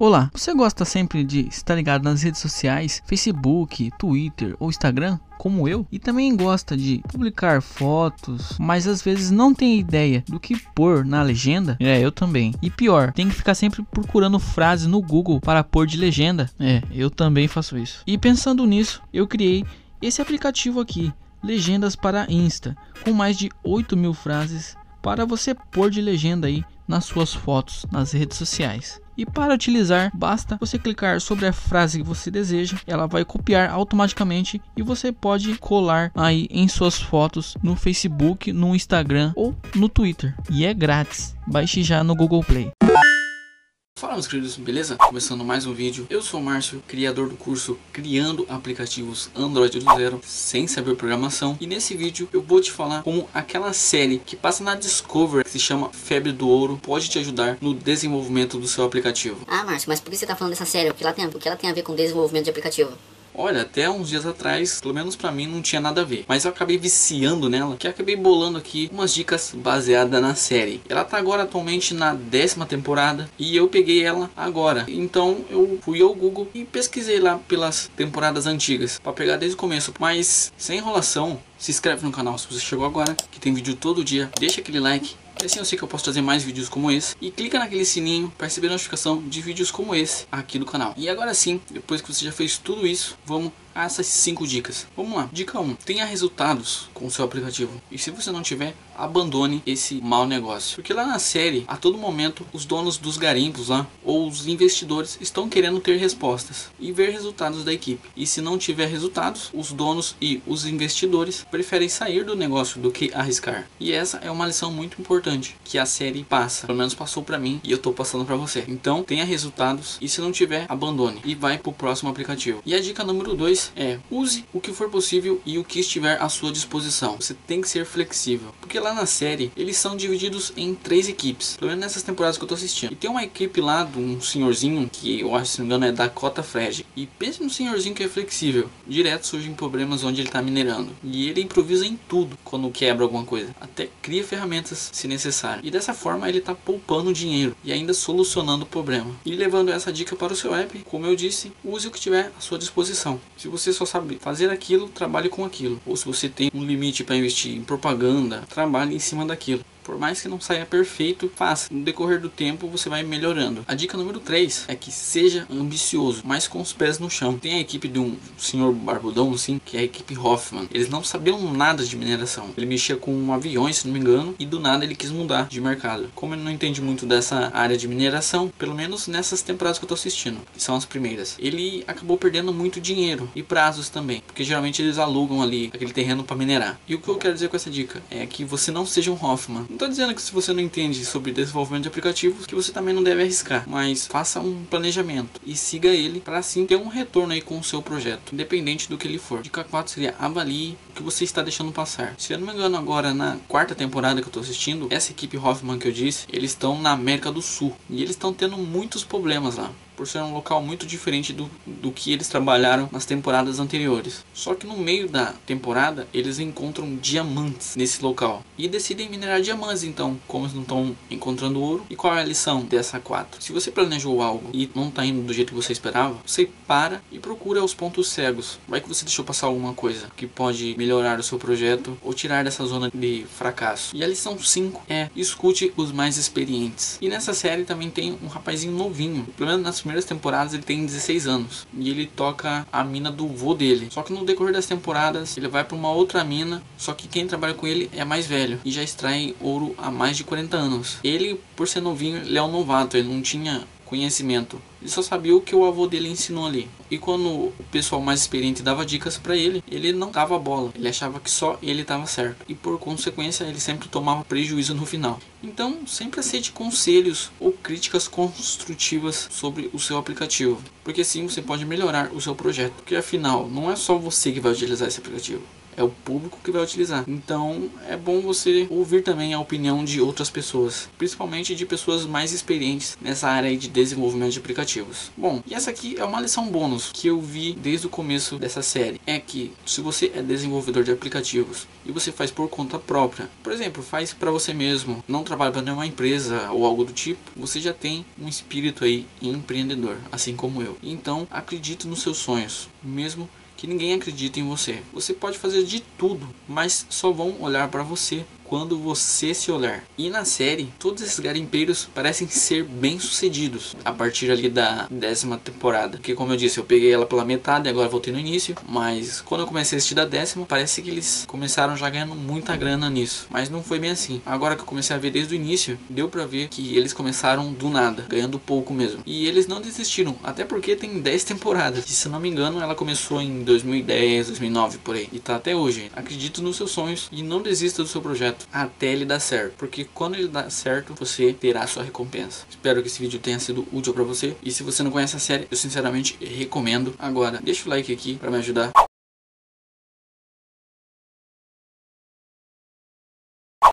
Olá, você gosta sempre de estar ligado nas redes sociais, Facebook, Twitter ou Instagram? Como eu, e também gosta de publicar fotos, mas às vezes não tem ideia do que pôr na legenda? É, eu também. E pior, tem que ficar sempre procurando frases no Google para pôr de legenda? É, eu também faço isso. E pensando nisso, eu criei esse aplicativo aqui, Legendas para Insta, com mais de 8 mil frases para você pôr de legenda aí nas suas fotos nas redes sociais. E para utilizar, basta você clicar sobre a frase que você deseja, ela vai copiar automaticamente e você pode colar aí em suas fotos no Facebook, no Instagram ou no Twitter. E é grátis. Baixe já no Google Play. Fala meus queridos, beleza? Começando mais um vídeo, eu sou o Márcio, criador do curso Criando Aplicativos Android do Zero sem saber programação e nesse vídeo eu vou te falar como aquela série que passa na Discovery que se chama Febre do Ouro pode te ajudar no desenvolvimento do seu aplicativo. Ah Márcio, mas por que você tá falando dessa série? O que ela tem, o que ela tem a ver com desenvolvimento de aplicativo? Olha, até uns dias atrás, pelo menos pra mim, não tinha nada a ver. Mas eu acabei viciando nela, que acabei bolando aqui umas dicas baseadas na série. Ela tá agora atualmente na décima temporada e eu peguei ela agora. Então eu fui ao Google e pesquisei lá pelas temporadas antigas para pegar desde o começo. Mas sem enrolação, se inscreve no canal se você chegou agora, que tem vídeo todo dia. Deixa aquele like assim eu sei que eu posso trazer mais vídeos como esse. E clica naquele sininho para receber notificação de vídeos como esse aqui do canal. E agora sim, depois que você já fez tudo isso, vamos a essas 5 dicas. Vamos lá. Dica 1. Tenha resultados com o seu aplicativo. E se você não tiver, abandone esse mau negócio. Porque lá na série, a todo momento, os donos dos garimpos lá, ou os investidores, estão querendo ter respostas e ver resultados da equipe. E se não tiver resultados, os donos e os investidores preferem sair do negócio do que arriscar. E essa é uma lição muito importante que a série passa. Pelo menos passou para mim e eu tô passando para você. Então, tenha resultados e se não tiver, abandone e vai pro próximo aplicativo. E a dica número 2 é use o que for possível e o que estiver à sua disposição. Você tem que ser flexível. Porque lá na série, eles são divididos em três equipes. Pelo menos nessas temporadas que eu tô assistindo. E tem uma equipe lá de um senhorzinho, que eu acho, se não me engano, é Dakota Fred. E pense no senhorzinho que é flexível. Direto surgem problemas onde ele tá minerando. E ele improvisa em tudo quando quebra alguma coisa. Até cria ferramentas se necessário. E dessa forma ele tá poupando dinheiro e ainda solucionando o problema. E levando essa dica para o seu app, como eu disse, use o que tiver à sua disposição. Se você só sabe fazer aquilo, trabalhe com aquilo. Ou se você tem um limite para investir em propaganda, trabalhe em cima daquilo. Por mais que não saia perfeito, faça. No decorrer do tempo você vai melhorando. A dica número 3 é que seja ambicioso, mas com os pés no chão. Tem a equipe de um senhor barbudão, assim, que é a equipe Hoffman. Eles não sabiam nada de mineração. Ele mexia com aviões, se não me engano, e do nada ele quis mudar de mercado. Como ele não entende muito dessa área de mineração, pelo menos nessas temporadas que eu tô assistindo, que são as primeiras, ele acabou perdendo muito dinheiro e prazos também, porque geralmente eles alugam ali aquele terreno para minerar. E o que eu quero dizer com essa dica é que você não seja um Hoffman estou dizendo que se você não entende sobre desenvolvimento de aplicativos, que você também não deve arriscar, mas faça um planejamento e siga ele para assim ter um retorno aí com o seu projeto, independente do que ele for. Dica 4 seria avalie o que você está deixando passar. Se eu não me engano agora na quarta temporada que eu estou assistindo, essa equipe Hoffman que eu disse, eles estão na América do Sul e eles estão tendo muitos problemas lá por ser um local muito diferente do, do que eles trabalharam nas temporadas anteriores. Só que no meio da temporada eles encontram diamantes nesse local e decidem minerar diamantes. Então, como eles não estão encontrando ouro, e qual é a lição dessa 4? Se você planejou algo e não está indo do jeito que você esperava, você para e procura os pontos cegos. Vai que você deixou passar alguma coisa que pode melhorar o seu projeto ou tirar dessa zona de fracasso. E a lição 5 é escute os mais experientes. E nessa série também tem um rapazinho novinho, pelo menos nas primeiras temporadas ele tem 16 anos e ele toca a mina do vô dele. Só que no decorrer das temporadas ele vai para uma outra mina, só que quem trabalha com ele é mais velho e já extrai ouro há mais de 40 anos. Ele, por ser novinho, ele é um novato, ele não tinha conhecimento. Ele só sabia o que o avô dele ensinou ali. E quando o pessoal mais experiente dava dicas para ele, ele não dava bola. Ele achava que só ele estava certo. E por consequência, ele sempre tomava prejuízo no final. Então, sempre aceite conselhos ou críticas construtivas sobre o seu aplicativo, porque assim você pode melhorar o seu projeto. Porque afinal, não é só você que vai utilizar esse aplicativo é o público que vai utilizar. Então é bom você ouvir também a opinião de outras pessoas, principalmente de pessoas mais experientes nessa área de desenvolvimento de aplicativos. Bom, e essa aqui é uma lição bônus que eu vi desde o começo dessa série. É que se você é desenvolvedor de aplicativos e você faz por conta própria, por exemplo, faz para você mesmo, não trabalha para nenhuma empresa ou algo do tipo, você já tem um espírito aí empreendedor, assim como eu. Então, acredite nos seus sonhos, mesmo que ninguém acredite em você. Você pode fazer de tudo, mas só vão olhar para você quando você se olhar. E na série, todos esses garimpeiros parecem ser bem sucedidos a partir ali da décima temporada. Porque como eu disse, eu peguei ela pela metade e agora voltei no início. Mas quando eu comecei a assistir da décima, parece que eles começaram já ganhando muita grana nisso. Mas não foi bem assim. Agora que eu comecei a ver desde o início, deu pra ver que eles começaram do nada, ganhando pouco mesmo. E eles não desistiram, até porque tem 10 temporadas. E se não me engano, ela começou em 2010, 2009 por aí. E tá até hoje. Acredito nos seus sonhos e não desista do seu até ele dar certo, porque quando ele dar certo, você terá sua recompensa. Espero que esse vídeo tenha sido útil para você e se você não conhece a série, eu sinceramente recomendo. Agora, deixa o like aqui para me ajudar